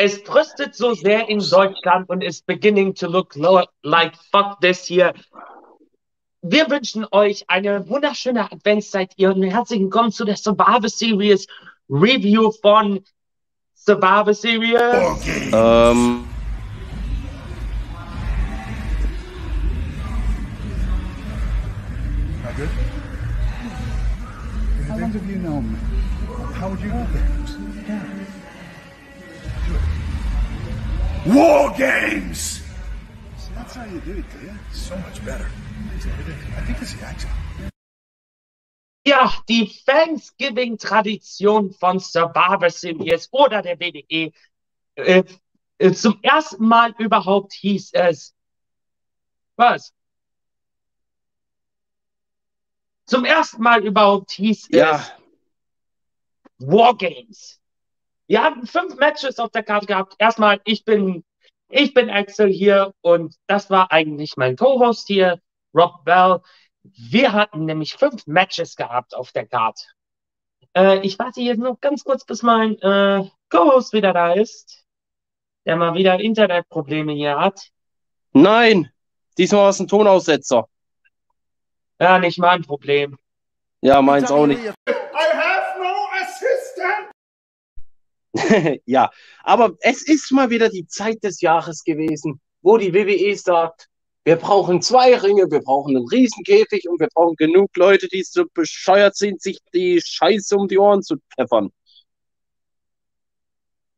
Es tröstet so sehr in Deutschland und ist beginning to look like fuck this year. Wir wünschen euch eine wunderschöne Adventszeit ihr und herzlich willkommen zu der Survivor Series Review von Survivor Series. Ähm. Not good? How long have you known me? How would you do games? War games! See, that's how you do it, dear. So much better. I think it's the accent. Ja, die Thanksgiving-Tradition von Survivor Series oder der WWE. Äh, äh, zum ersten Mal überhaupt hieß es. Was? Zum ersten Mal überhaupt hieß Ja. es Wargames. Wir hatten fünf Matches auf der Karte gehabt. Erstmal, ich bin, ich bin Axel hier und das war eigentlich mein Co-Host hier, Rob Bell. Wir hatten nämlich fünf Matches gehabt auf der Karte. Äh, ich warte jetzt noch ganz kurz, bis mein äh, Co-Host wieder da ist, der mal wieder Internetprobleme hier hat. Nein! Diesmal war es ein Tonaussetzer. Ja, nicht mein Problem. Ja, meins auch nicht. ja, aber es ist mal wieder die Zeit des Jahres gewesen, wo die WWE sagt, wir brauchen zwei Ringe, wir brauchen einen Riesenkäfig und wir brauchen genug Leute, die so bescheuert sind, sich die Scheiße um die Ohren zu pfeffern.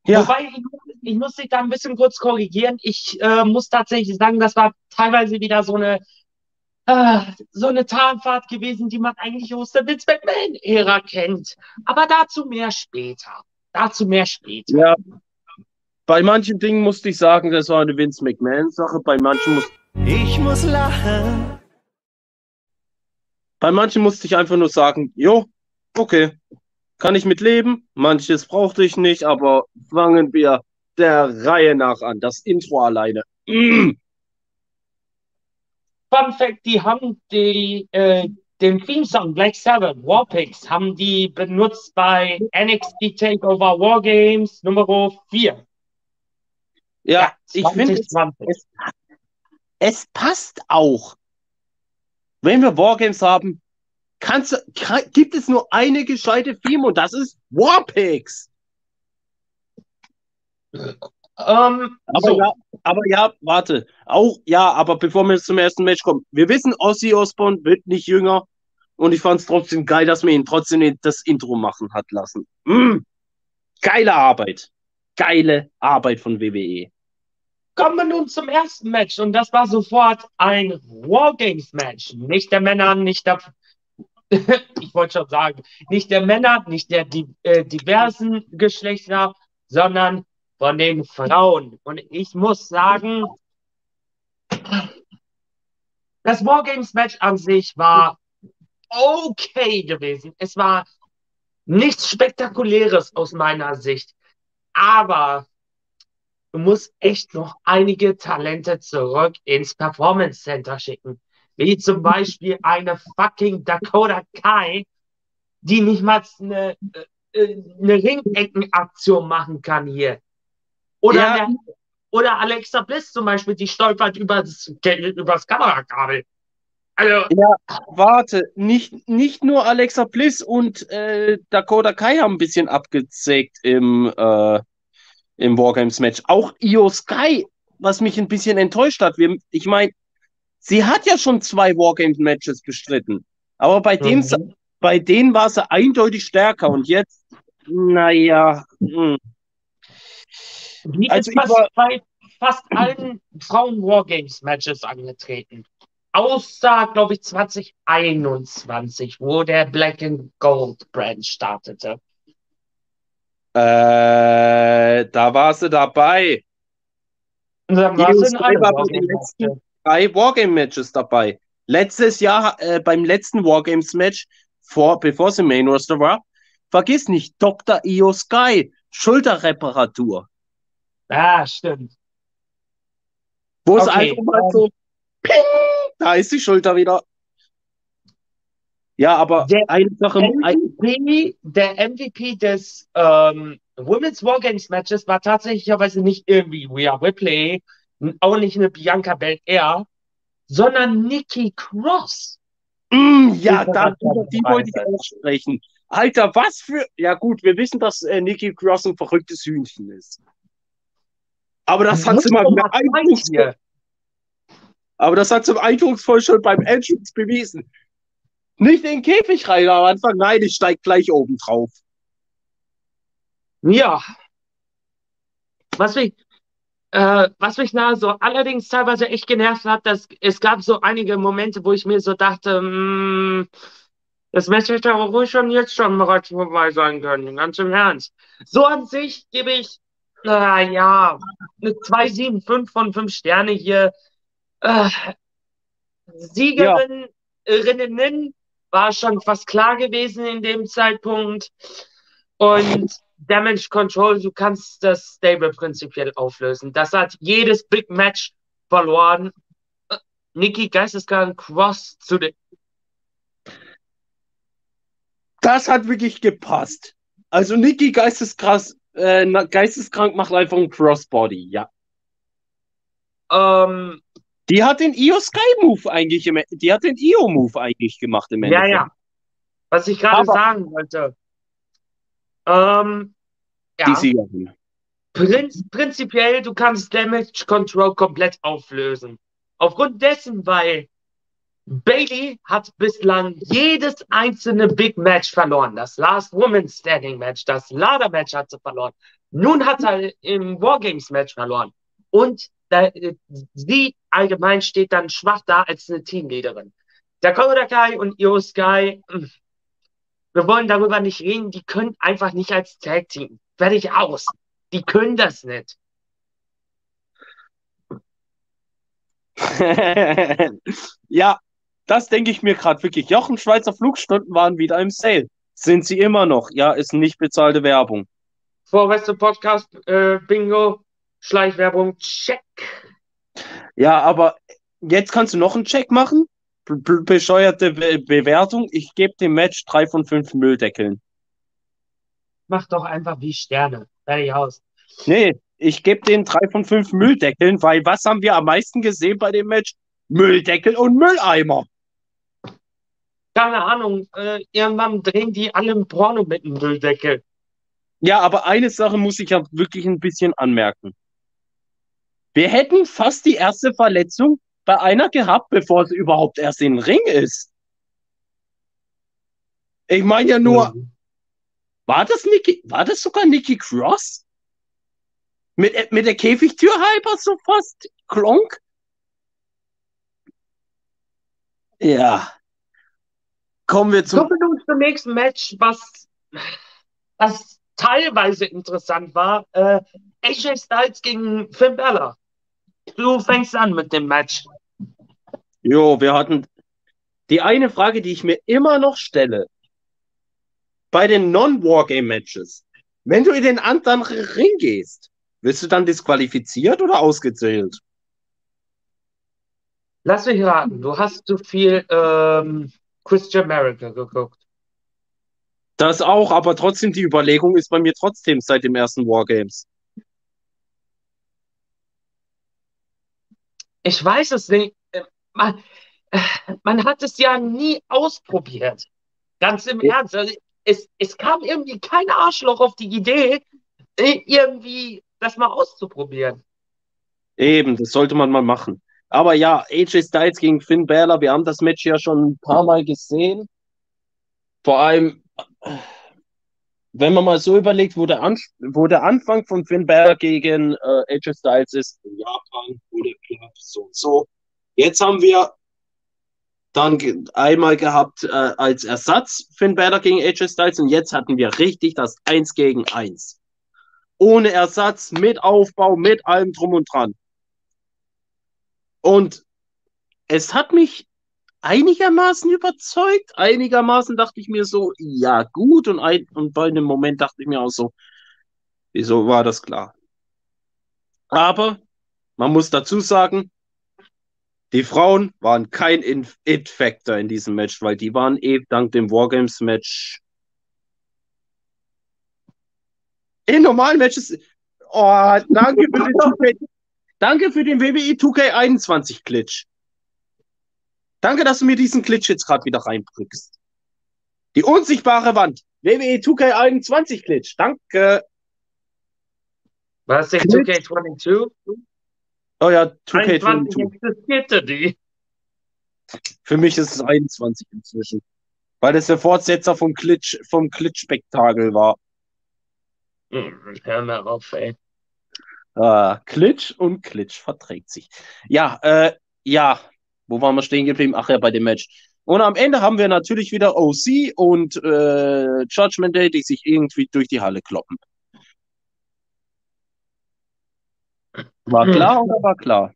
Ja, Wobei, ich, ich muss dich da ein bisschen kurz korrigieren. Ich äh, muss tatsächlich sagen, das war teilweise wieder so eine, äh, so eine Tarnfahrt gewesen, die man eigentlich aus der Vince McMahon-Ära kennt. Aber dazu mehr später. Dazu mehr später. ja. Bei manchen Dingen musste ich sagen, das war eine Vince McMahon-Sache, bei manchen muss, Ich muss lachen. bei manchen musste ich einfach nur sagen, jo, okay, kann ich mit leben, manches brauchte ich nicht, aber fangen wir der Reihe nach an. Das Intro alleine. Mm. Fun Fact, die haben die, äh, den Theme-Song Black Sabbath, Warpigs, haben die benutzt bei NXT Takeover Wargames Nummer 4. Ja, ich finde, es, 2020. es, es passt auch. Wenn wir Wargames haben, kannst, kann, gibt es nur eine gescheite Theme und das ist Warpigs. Ähm, Aber so, ja, aber ja, warte. Auch, ja, aber bevor wir zum ersten Match kommen, wir wissen, Ozzy Osbourne wird nicht jünger und ich fand es trotzdem geil, dass man ihn trotzdem das Intro machen hat lassen. Mm. Geile Arbeit. Geile Arbeit von. WWE. kommen wir nun zum ersten Match und das war sofort ein Wargames-Match. Nicht der Männer, nicht der, ich wollte schon sagen, nicht der Männer, nicht der äh, diversen Geschlechter, sondern von den Frauen. Und ich muss sagen, das Wargames-Match an sich war okay gewesen. Es war nichts Spektakuläres aus meiner Sicht. Aber du musst echt noch einige Talente zurück ins Performance Center schicken. Wie zum Beispiel eine fucking Dakota Kai, die nicht mal eine, äh, eine Ringeckenaktion machen kann hier. Oder, Ja. oder Alexa Bliss zum Beispiel, die stolpert übers, übers Kamerakabel. Also, Warte, nicht, nicht nur Alexa Bliss und äh, Dakota Kai haben ein bisschen abgezägt im, äh, im Wargames-Match. Auch Io Sky, was mich ein bisschen enttäuscht hat. Wir, ich meine, sie hat ja schon zwei Wargames-Matches bestritten. Aber bei, dem, Mhm. bei denen war sie eindeutig stärker. Und jetzt, naja, hm. Die Also ist fast war- bei fast allen Frauen-Wargames-Matches angetreten. Außer, glaube ich, 2021, wo der Black and Gold Brand startete. äh, da war sie dabei. Und dann war allen war bei den Wargames-Matches. letzten drei Wargame-Matches dabei. Letztes Jahr äh, beim letzten Wargames-Match, vor, bevor sie Main Roster war, vergiss nicht, Dr. Io Sky, Schulterreparatur. Ah, stimmt. Wo es Okay, einfach mal ähm, so, ping, da ist die Schulter wieder. Ja, aber Der- eine Sache, MVP, der MVP des ähm, Women's Wargames Matches war tatsächlicherweise nicht irgendwie Rhea Ripley, auch nicht eine Bianca Belair, sondern Nikki Cross. Mm, ja, da, die wollte ich auch sprechen. Alter, was für. Ja, gut, wir wissen, dass äh, Nikki Cross ein verrücktes Hühnchen ist. Aber das hat sie mal wieder eindrucksvoll, aber das hat sie eindrucksvoll schon beim Entrance bewiesen. Nicht in den Käfig rein am Anfang, nein, ich steig gleich oben drauf. Ja. Was mich, äh, was mich na, so allerdings teilweise echt genervt hat, dass es gab so einige Momente, wo ich mir so dachte, mm, das Match hätte aber ruhig schon jetzt schon bereits vorbei sein können, ganz im Ernst. So an sich gebe ich, na ja, eine 2,75 von 5 Sterne hier. Äh, Siegerinnen war schon fast klar gewesen in dem Zeitpunkt. Und Damage Control, du kannst das Stable prinzipiell auflösen. Das hat jedes Big Match verloren. Äh, Nikki Geisteskrank Cross zu den. Das hat wirklich gepasst. Also Nikki geisteskrass, äh, geisteskrank macht einfach einen Crossbody, ja. Ähm, Die hat den Io Sky Move eigentlich, im, die hat den Io Move eigentlich gemacht im ja, Endeffekt. ja. Was ich gerade sagen wollte. Ähm, Die ja, Siegerin. prinz prinzipiell, du kannst Damage Control komplett auflösen. Aufgrund dessen, weil Bailey hat bislang jedes einzelne Big Match verloren. Das Last Woman Standing Match, das Ladder Match hat sie verloren. Nun hat er im Wargames Match verloren. Und sie allgemein steht dann schwach da als eine Teamleaderin. Dakota Kai und Io Sky, mh, wir wollen darüber nicht reden, die können einfach nicht als Tag Team. Fertig aus. Die können das nicht. ja, das denke ich mir gerade wirklich. Jochen Schweizer Flugstunden waren wieder im Sale. Sind sie immer noch? Ja, ist nicht bezahlte Werbung. Vorwärts Podcast, äh, Bingo, Schleichwerbung, check. Ja, aber jetzt kannst du noch einen Check machen. Be bescheuerte Be Bewertung. Ich gebe dem Match drei von fünf Mülldeckeln. Mach doch einfach wie Sterne. Fertig aus. Nee, ich gebe den drei von fünf Mülldeckeln, weil was haben wir am meisten gesehen bei dem Match? Mülldeckel und Mülleimer. Keine Ahnung, äh, irgendwann drehen die alle im Porno mit dem Mülldeckel. Ja, aber eine Sache muss ich ja wirklich ein bisschen anmerken. Wir hätten fast die erste Verletzung bei einer gehabt, bevor sie überhaupt erst in den Ring ist. Ich meine ja nur, war das Nikki, war das sogar Nikki Cross? Mit, mit der Käfigtür halber so fast klonk? Ja. Kommen wir zum Kommen wir zum nächsten Match, was, was teilweise interessant war. Äh, AJ Styles gegen Finn Balor. Du fängst an mit dem Match. Jo, wir hatten die eine Frage, die ich mir immer noch stelle. Bei den Non-Wargame-Matches, wenn du in den anderen Ring gehst, wirst du dann disqualifiziert oder ausgezählt? Lass mich raten, du hast zu viel ähm, Christian America geguckt. Das auch, aber trotzdem, die Überlegung ist bei mir trotzdem seit dem ersten Wargames. Ich weiß es nicht. Man, man hat es ja nie ausprobiert. Ganz im Ja. Ernst. Also es, es kam irgendwie kein Arschloch auf die Idee, irgendwie das mal auszuprobieren. Eben, das sollte man mal machen. Aber ja, AJ Styles gegen Finn Balor, wir haben das Match ja schon ein paar Mal gesehen. Vor allem, wenn man mal so überlegt, wo der, An wo der Anfang von Finn Balor gegen äh, AJ Styles ist, in Japan, klar, so und so. Jetzt haben wir dann einmal gehabt äh, als Ersatz Finn Balor gegen AJ Styles und jetzt hatten wir richtig das Eins gegen Eins. Ohne Ersatz, mit Aufbau, mit allem drum und dran. Und es hat mich einigermaßen überzeugt. Einigermaßen dachte ich mir so, ja, gut. Und, ein, und bei einem Moment dachte ich mir auch so, wieso war das klar? Aber man muss dazu sagen, die Frauen waren kein In- It-Factor in diesem Match, weil die waren eh dank dem Wargames-Match In normalen Matches. Oh, danke für den 2K, danke für den WWE 2K21 Glitch. Danke, dass du mir diesen Glitch jetzt gerade wieder reinbrückst. Die unsichtbare Wand. WWE 2K21 Glitch. Danke. Nicht Glitch. 2K22? Oh ja, 21 2K22. existierte die. Für mich ist es 21 inzwischen. Weil es der Fortsetzer vom Glitch, vom Glitch-Spektakel war. Hm, Hör mal auf, ey. Äh, Glitch und Glitch verträgt sich. Ja, äh, ja. Wo waren wir stehen geblieben? Ach ja, bei dem Match. Und am Ende haben wir natürlich wieder OC und äh, Judgment Day, die sich irgendwie durch die Halle kloppen. War Hm. klar oder war klar?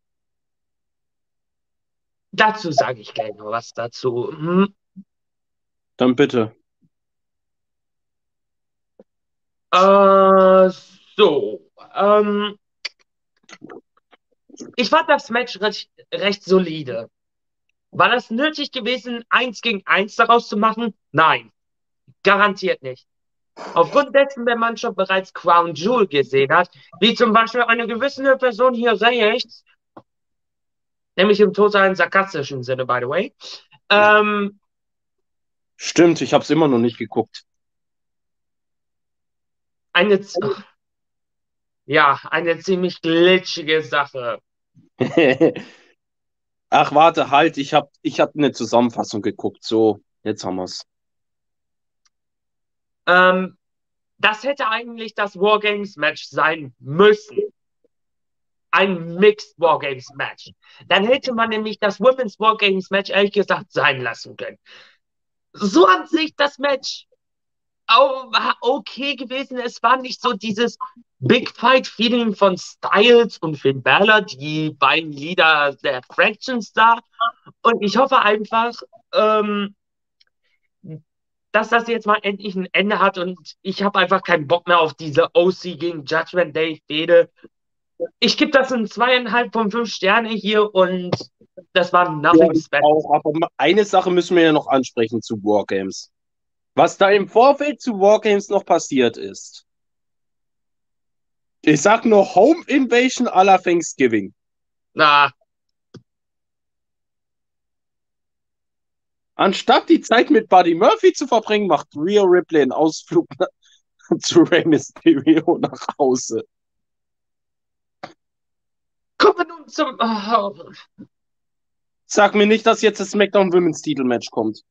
Dazu sage ich gleich noch was dazu. Hm. Dann bitte. Äh, so. Ähm, ich fand das Match recht, recht solide. War das nötig gewesen, eins gegen eins daraus zu machen? Nein, garantiert nicht. Aufgrund dessen, wenn man schon bereits Crown Jewel gesehen hat, wie zum Beispiel eine gewisse Person hier rechts, nämlich im totalen sarkastischen Sinne, by the way, ähm, Stimmt, ich habe es immer noch nicht geguckt. eine, z- ja, eine ziemlich glitschige Sache. Ach, warte, halt, ich habe ich hab eine Zusammenfassung geguckt. So, jetzt haben wir's. Ähm, das hätte eigentlich das Wargames-Match sein müssen. Ein Mixed Wargames-Match. Dann hätte man nämlich das Women's Wargames-Match ehrlich gesagt sein lassen können. So an sich das Match okay gewesen. Es war nicht so dieses Big Fight-Feeling von Styles und Finn Balor, die beiden Leader der Fractions da. Und ich hoffe einfach, ähm, dass das jetzt mal endlich ein Ende hat und ich habe einfach keinen Bock mehr auf diese OC gegen Judgment Day Fehde. Ich gebe das in zweieinhalb von fünf Sterne hier und das war nothing Ja, special. Auch, aber eine Sache müssen wir ja noch ansprechen zu Wargames. Was da im Vorfeld zu Wargames noch passiert ist. Ich sag nur Home Invasion à la Thanksgiving. Na, Anstatt die Zeit mit Buddy Murphy zu verbringen, macht Rhea Ripley einen Ausflug zu Rey Mysterio nach Hause. kommen wir nun zum. Oh, Sag mir nicht, dass jetzt das SmackDown Women's Titelmatch kommt.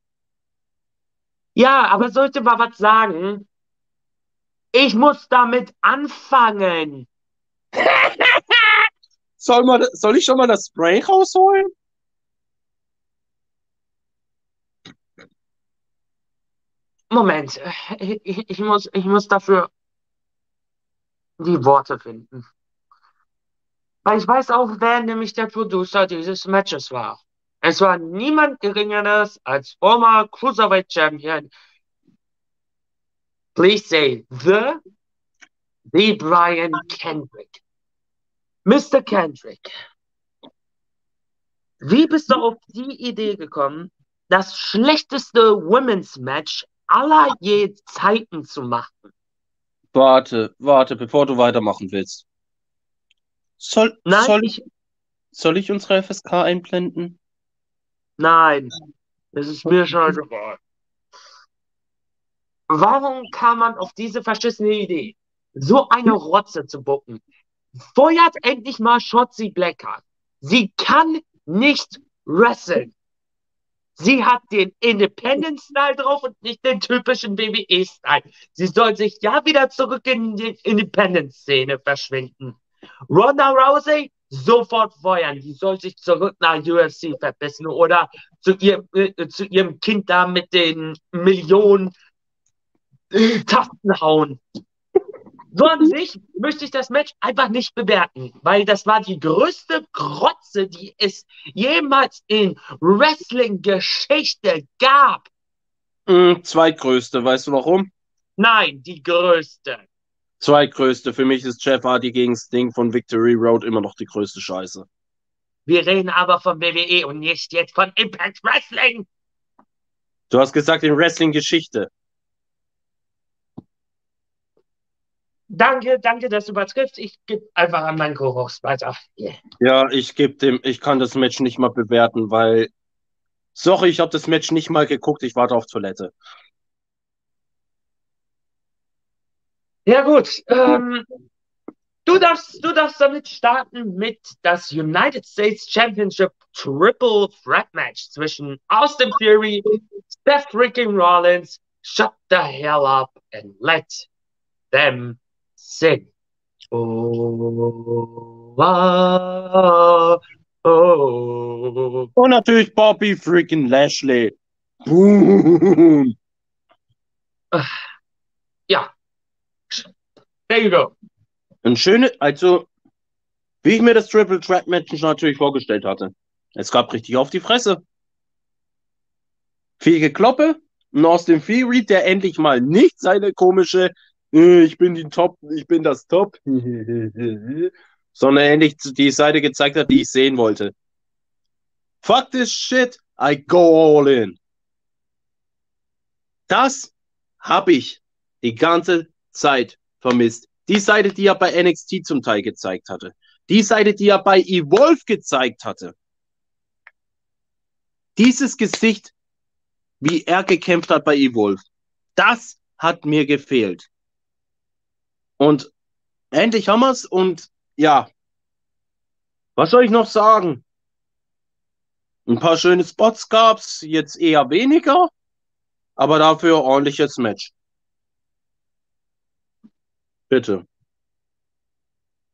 Ja, aber sollte mal was sagen. Ich muss damit anfangen. Soll, man, soll ich schon mal das Spray rausholen? Moment, ich, ich, ich muss, ich muss dafür die Worte finden. Weil ich weiß auch, wer nämlich der Producer dieses Matches war. Es war niemand Geringeres als former Cruiserweight Champion. Please say the, the Brian Kendrick. Mr. Kendrick. Wie bist du auf die Idee gekommen, das schlechteste Women's Match aller je Zeiten zu machen? Warte, warte, bevor du weitermachen willst. Soll, Nein, soll, ich, soll ich unsere FSK einblenden? Nein, das ist mir scheißegal. Warum kam man auf diese verschissene Idee, so eine Rotze zu bucken? Feuert endlich mal Shotzi Blackheart. Sie kann nicht wresteln. Sie hat den Independent-Style drauf und nicht den typischen WWE-Style. Sie soll sich ja wieder zurück in die Independent-Szene verschwinden. Ronda Rousey sofort feuern. Die soll sich zurück nach UFC verbissen oder zu, ihr, äh, zu ihrem Kind da mit den Millionen Tasten hauen. So an sich möchte ich das Match einfach nicht bewerten, weil das war die größte Grotze, die es jemals in Wrestling-Geschichte gab. Hm, zweitgrößte, weißt du warum? Nein, die größte. Zweitgrößte. Für mich ist Jeff Hardy gegen Sting von Victory Road immer noch die größte Scheiße. Wir reden aber von WWE und nicht jetzt von Impact Wrestling. Du hast gesagt in Wrestling-Geschichte. danke, danke, dass du übertriffst. Ich gebe einfach an meinen Co-Host weiter. Yeah. Ja, ich gebe dem, ich kann das Match nicht mal bewerten, weil, sorry, ich habe das Match nicht mal geguckt, ich warte auf Toilette. Ja, gut. Ähm, du, darfst, du darfst damit starten mit das United States Championship Triple Threat Match zwischen Austin Fury, Seth freaking Rollins. Shut the hell up and let them sing. Oh, ah, oh. Und natürlich Bobby freaking Lashley. Boom. There you go. Ein schönes, also, wie ich mir das Triple Threat Match natürlich vorgestellt hatte. Es gab richtig auf die Fresse. Viel Gekloppe. Und aus dem Fury, der endlich mal nicht seine komische, äh, ich bin die Top, ich bin das Top, sondern endlich die Seite gezeigt hat, die ich sehen wollte. Fuck this shit, I go all in. Das habe ich die ganze Zeit vermisst. Die Seite, die er bei NXT zum Teil gezeigt hatte. Die Seite, die er bei Evolve gezeigt hatte. Dieses Gesicht, wie er gekämpft hat bei Evolve, das hat mir gefehlt. Und endlich haben wir es und ja, was soll ich noch sagen? Ein paar schöne Spots gab's, jetzt eher weniger, aber dafür ordentliches Match. Bitte.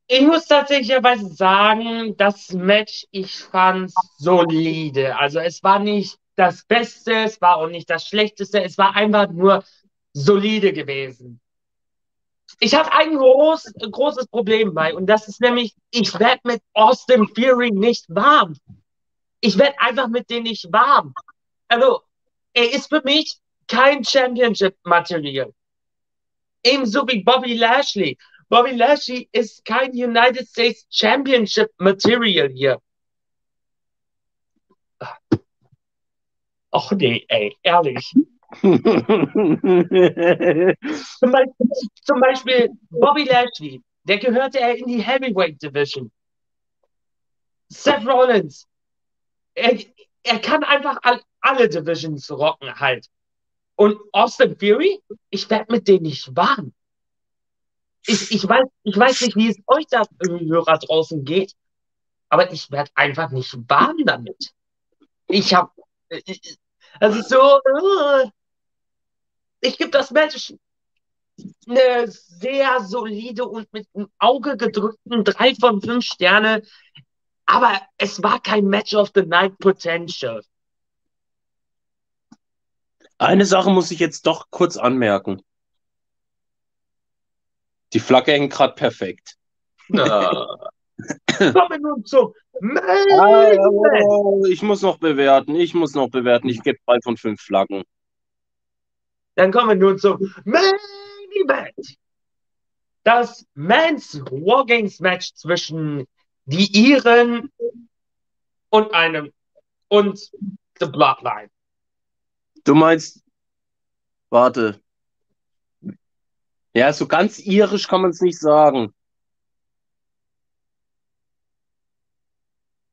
Ich muss tatsächlicherweise sagen, das Match, ich fand solide. Also es war nicht das Beste, es war auch nicht das Schlechteste, es war einfach nur solide gewesen. Ich habe ein groß, großes Problem bei und das ist nämlich, ich werde mit Austin Fury nicht warm. Ich werde einfach mit denen nicht warm. Also, er ist für mich kein Championship-Material. Ebenso wie Bobby Lashley. Bobby Lashley ist kein United States Championship Material hier. Ach nee, ey, ehrlich. zum, Beispiel, zum Beispiel Bobby Lashley, der gehörte er in die Heavyweight Division. Seth Rollins, er, er kann einfach all, alle Divisions rocken halt. Und Austin Fury, ich werde mit denen nicht warm. Ich, ich, weiß, ich weiß nicht, wie es euch da Hörer draußen geht, aber ich werde einfach nicht warm damit. Ich habe, also so, ich gebe das Match eine sehr solide und mit einem Auge gedrückten drei von fünf Sterne, aber es war kein Match of the Night Potential. Eine Sache muss ich jetzt doch kurz anmerken. Die Flagge hängt gerade perfekt. Kommen wir nun zum oh, ich muss noch bewerten. Ich muss noch bewerten. Ich gebe drei von fünf Flaggen. Dann kommen wir nun zum Main Event. Das Men's Wargames Match zwischen die Iren und einem und The Bloodline. Du meinst, warte. Ja, so ganz irisch kann man es nicht sagen.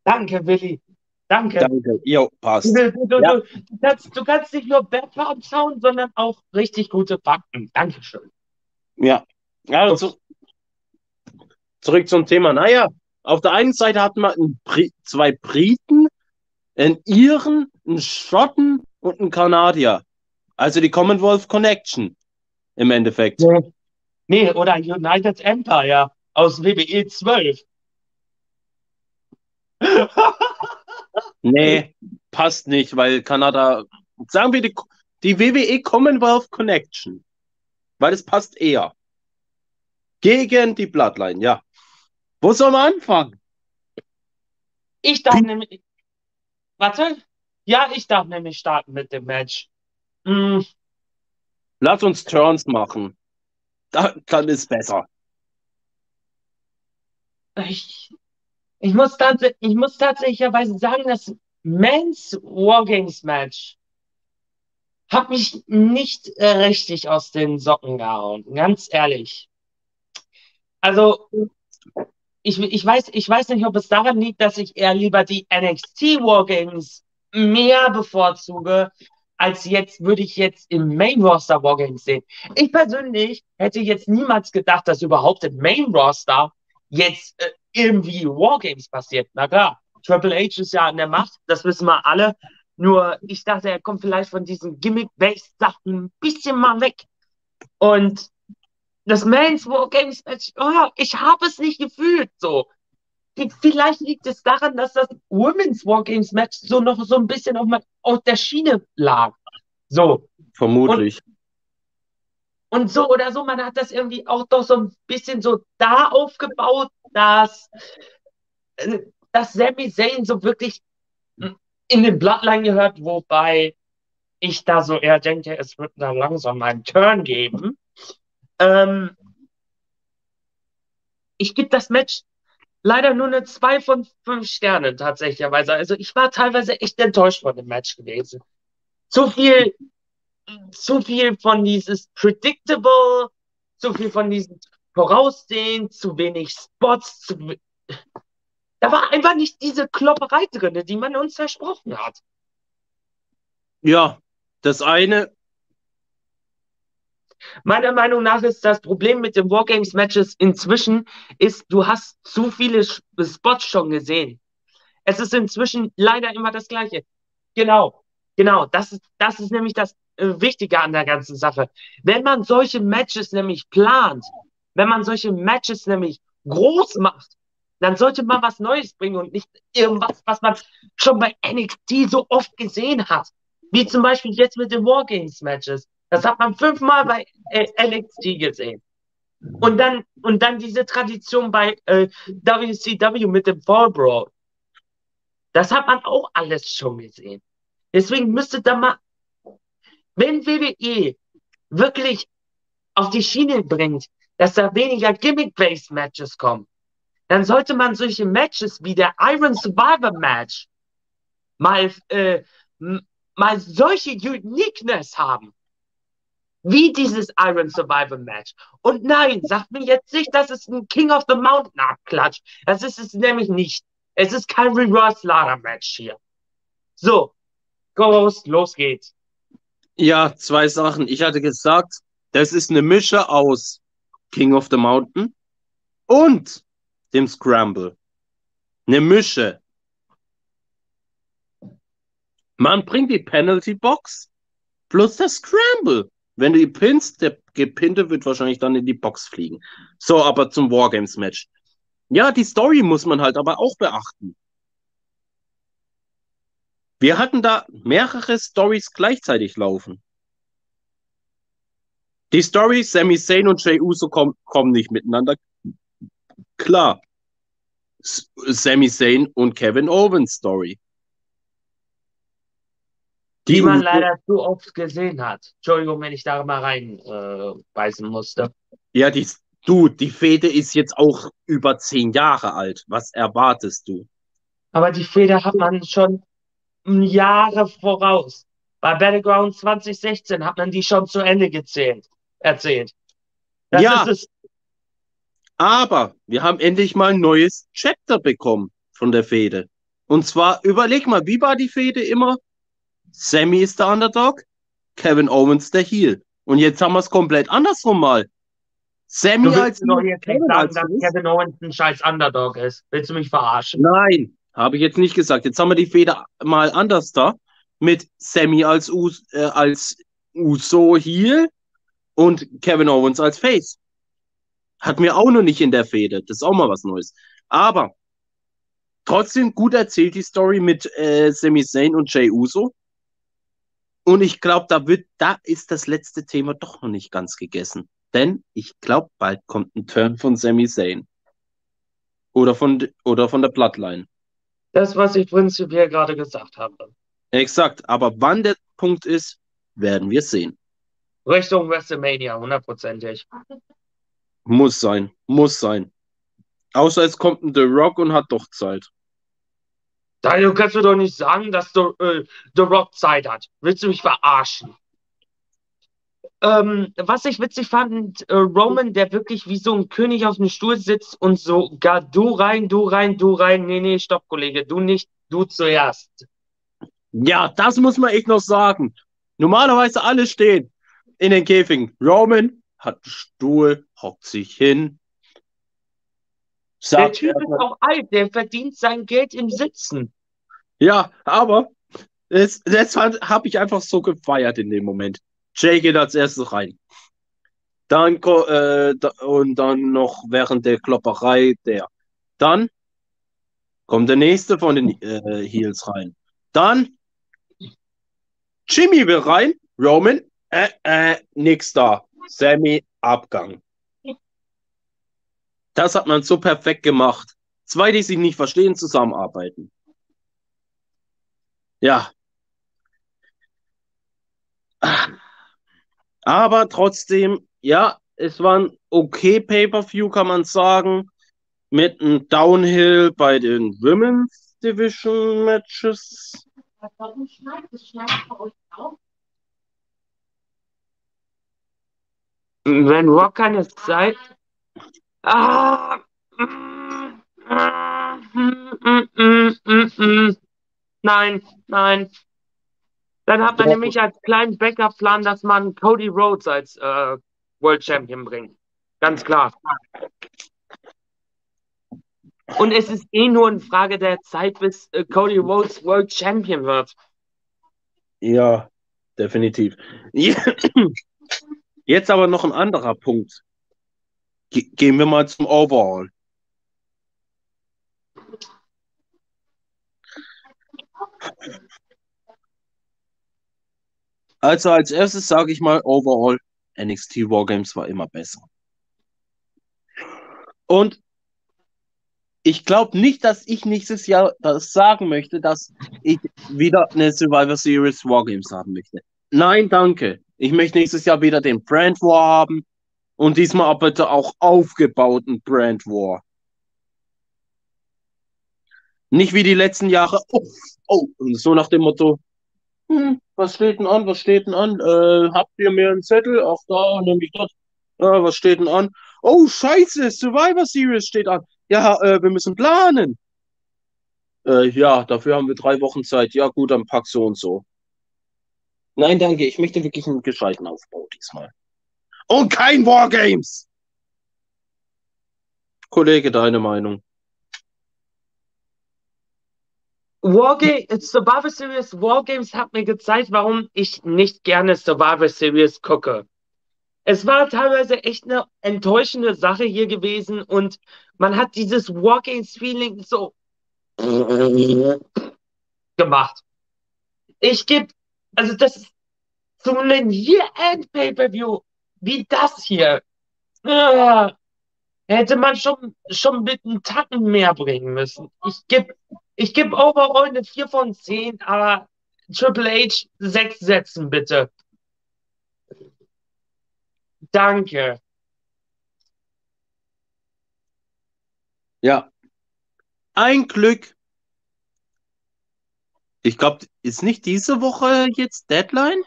Danke, Willi. Danke. Danke. Jo, passt. Du, du, du, Ja. du, kannst, du kannst nicht nur Bäcker anschauen, sondern auch richtig gute Fakten. Dankeschön. Ja. Also, zurück zum Thema. Naja, auf der einen Seite hatten wir Bri zwei Briten, einen Iren, einen Schotten und einen Kanadier. Also die Commonwealth Connection im Endeffekt. Nee. Nee, oder United Empire aus WWE 12. Nee, passt nicht, weil Kanada, sagen wir die, die WWE Commonwealth Connection, weil es passt eher. Gegen die Bloodline, ja. Wo soll man anfangen? Ich darf nämlich. Warte. Ja, ich darf nämlich starten mit dem Match. Hm, Lass uns Turns machen. Da, dann ist besser. ich, ich, muss ich muss tatsächlicherweise sagen, das Men's Wargames Match hat mich nicht äh, richtig aus den Socken gehauen. Ganz ehrlich. Also, ich, ich, weiß, ich weiß nicht, ob es daran liegt, dass ich eher lieber die NXT Wargames mehr bevorzuge, als jetzt würde ich jetzt im Main Roster Wargames sehen. Ich persönlich hätte jetzt niemals gedacht, dass überhaupt im Main Roster jetzt äh, irgendwie Wargames passiert. Na klar, Triple H ist ja an der Macht, das wissen wir alle. Nur ich dachte, er kommt vielleicht von diesen Gimmick-based Sachen ein bisschen mal weg. Und das Men's Wargames oh, ich habe es nicht gefühlt so. Vielleicht liegt es daran, dass das Women's Wargames Match so noch so ein bisschen auf, auf der Schiene lag. So. Vermutlich. Und, und, so oder so, man hat das irgendwie auch doch so ein bisschen so da aufgebaut, dass, äh, dass Sami Zayn so wirklich in den Bloodline gehört, wobei ich da so eher denke, es wird da langsam einen Turn geben. Ähm, ich gebe das Match leider nur eine 2 von 5 Sternen tatsächlich. Also ich war teilweise echt enttäuscht von dem Match gewesen. Zu viel, zu viel von dieses Predictable, zu viel von diesen Voraussehen, zu wenig Spots, zu, da war einfach nicht diese Klopperei drin, die man uns versprochen hat. Ja, das eine. Meiner Meinung nach ist das Problem mit den Wargames-Matches inzwischen, ist, du hast zu viele Spots schon gesehen. Es ist inzwischen leider immer das Gleiche. Genau, genau. Das ist, das ist nämlich das äh, Wichtige an der ganzen Sache. Wenn man solche Matches nämlich plant, wenn man solche Matches nämlich groß macht, dann sollte man was Neues bringen und nicht irgendwas, was man schon bei NXT so oft gesehen hat. Wie zum Beispiel jetzt mit den Wargames-Matches. Das hat man fünfmal bei äh, NXT gesehen. Und dann, und dann diese Tradition bei äh, WCW mit dem Fall Brawl. Das hat man auch alles schon gesehen. Deswegen müsste da mal, wenn WWE wirklich auf die Schiene bringt, dass da weniger Gimmick-Based Matches kommen, dann sollte man solche Matches wie der Iron Survivor Match mal, äh, mal solche Uniqueness haben. Wie dieses Iron Survivor Match. Und nein, sagt mir jetzt nicht, das ist ein King of the Mountain Abklatsch. Das ist es nämlich nicht. Es ist kein Reverse Ladder Match hier. So, Ghost, los geht's. Ja, zwei Sachen. Ich hatte gesagt, das ist eine Mische aus King of the Mountain und dem Scramble. Eine Mische. Man bringt die Penalty Box plus der Scramble. Wenn du ihn pinst, der Gepinte wird wahrscheinlich dann in die Box fliegen. So, aber zum Wargames Match. Ja, die Story muss man halt aber auch beachten. Wir hatten da mehrere Stories gleichzeitig laufen. Die Story, Sami Zayn und Jey Uso kommen, kommen nicht miteinander Klar. Sami Zayn und Kevin Owens Story. Die, man leider zu oft gesehen hat. Entschuldigung, wenn ich da mal reinbeißen äh, musste. Ja, die, du, die Fehde ist jetzt auch über zehn Jahre alt. Was erwartest du? Aber die Fehde hat man schon Jahre voraus. Bei Battleground 2016 hat man die schon zu Ende gezählt, erzählt. Das ja. ist es. Aber wir haben endlich mal ein neues Chapter bekommen von der Fehde. Und zwar, überleg mal, wie war die Fehde immer? Sammy ist der Underdog, Kevin Owens der Heel. Und jetzt haben wir es komplett andersrum mal. Sammy als doch jetzt Kevin sagen, dass Kevin Owens ein scheiß Underdog ist. Willst du mich verarschen? Nein, habe ich jetzt nicht gesagt. Jetzt haben wir die Fehde mal anders da. Mit Sammy als, Us äh, als Uso Heel und Kevin Owens als Face. Hatten wir auch noch nicht in der Fehde. Das ist auch mal was Neues. Aber trotzdem gut erzählt die Story mit äh, Sami Zayn und Jay Uso. Und ich glaube, da wird, da ist das letzte Thema doch noch nicht ganz gegessen. Denn ich glaube, bald kommt ein Turn von Sami Zayn. Oder von, oder von der Bloodline. Das, was ich prinzipiell gerade gesagt habe. Exakt. Aber wann der Punkt ist, werden wir sehen. Richtung WrestleMania, hundertprozentig. Muss sein, muss sein. Außer es kommt ein The Rock und hat doch Zeit. Daniel, kannst du doch nicht sagen, dass The, äh, The Rock Zeit hat. Willst du mich verarschen? ähm, was ich witzig fand, äh, Roman, der wirklich wie so ein König auf dem Stuhl sitzt und so, gar du rein, du rein, du rein. Nee, nee, stopp, Kollege, du nicht, du zuerst. Ja, das muss man echt noch sagen. Normalerweise alle stehen in den Käfigen. Roman hat einen Stuhl, hockt sich hin. Der Typ ist auch alt, der verdient sein Geld im Sitzen. ja, aber das, das habe ich einfach so gefeiert in dem Moment. Jay geht als erstes rein. Dann äh, und dann noch während der Klopperei der. Dann kommt der nächste von den äh, Heels rein. Dann Jimmy will rein. Roman, äh, äh, nix da. Sammy, Abgang. Das hat man so perfekt gemacht. Zwei, die sich nicht verstehen, zusammenarbeiten. Ja. Aber trotzdem, ja, es war ein okay Pay-Per-View, kann man sagen. Mit einem Downhill bei den Women's Division Matches. Warum schneidet es schneidet bei euch auf? Wenn Rock keine Zeit. Ah! mm, mm, mm. Nein, nein. Dann hat man nämlich als kleinen Backup-Plan, dass man Cody Rhodes als äh, World Champion bringt. Ganz klar. Und es ist eh nur eine Frage der Zeit, bis äh, Cody Rhodes World Champion wird. Ja, definitiv. Jetzt aber noch ein anderer Punkt. Ge gehen wir mal zum Overall. Also als erstes sage ich mal Overall, NXT Wargames war immer besser. Und ich glaube nicht, dass ich nächstes Jahr das sagen möchte, dass ich wieder eine Survivor Series Wargames haben möchte. Nein, danke. Ich möchte nächstes Jahr wieder den Brand War haben und diesmal aber bitte auch aufgebauten Brand War. Nicht wie die letzten Jahre. Oh, oh, so nach dem Motto, hm, was steht denn an? Was steht denn an? Äh, habt ihr mir einen Zettel? Ach, da nehme ich das. Ja, was steht denn an? Oh, scheiße, Survivor Series steht an. Ja, äh, wir müssen planen. Äh, ja, dafür haben wir drei Wochen Zeit. Ja, gut, dann pack so und so. Nein, danke. Ich möchte wirklich einen gescheiten Aufbau diesmal. Und kein Wargames! Kollege, deine Meinung? Wargames, Survivor Series Wargames hat mir gezeigt, warum ich nicht gerne Survivor Series gucke. Es war teilweise echt eine enttäuschende Sache hier gewesen und man hat dieses Wargames-Feeling so gemacht. Ich gebe, also das ist so ein Year-End-Pay-Per-View wie das hier. Ah, hätte man schon, schon mit einem Tacken mehr bringen müssen. Ich gebe ich geb overall eine 4 von 10, aber Triple H 6 setzen bitte. Danke. Ja. Ein Glück. Ich glaube, ist nicht diese Woche jetzt Deadline?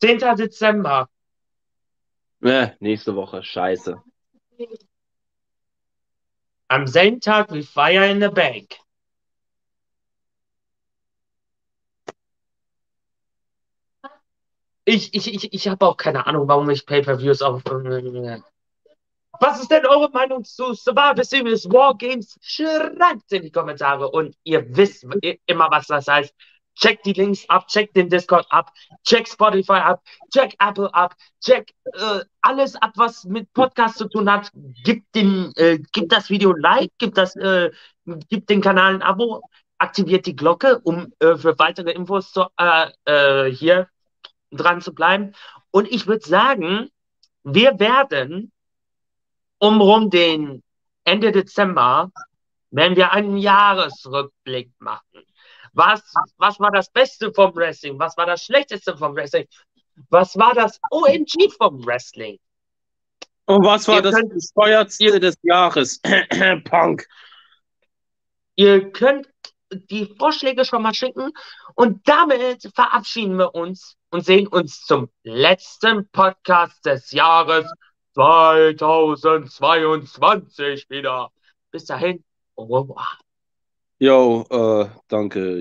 10. Dezember. Ne, nächste Woche. Scheiße. Am selben Tag wie Fire in the Bank. Ich, ich, ich, ich habe auch keine Ahnung, warum ich Pay-Per-Views auf. Was ist denn eure Meinung zu Survivor Series Wargames? Schreibt in die Kommentare und ihr wisst immer, was das heißt. Checkt die Links ab, checkt den Discord ab, checkt Spotify ab, checkt Apple ab, checkt äh, alles ab, was mit Podcast zu tun hat. Gibt, den, äh, gibt das Video ein Like, gibt, das, äh, gibt den Kanal ein Abo, aktiviert die Glocke, um äh, für weitere Infos zu, äh, äh, hier dran zu bleiben. Und ich würde sagen, wir werden um rum den Ende Dezember, wenn wir einen Jahresrückblick machen. Was, was war das Beste vom Wrestling? Was war das Schlechteste vom Wrestling? Was war das OMG vom Wrestling? Und was war Ihr das könnt- ihr- des Jahres? Punk. Ihr könnt die Vorschläge schon mal schicken Und damit verabschieden wir uns und sehen uns zum letzten Podcast des Jahres 2022 wieder. Bis dahin, au revoir. Jo, äh, danke.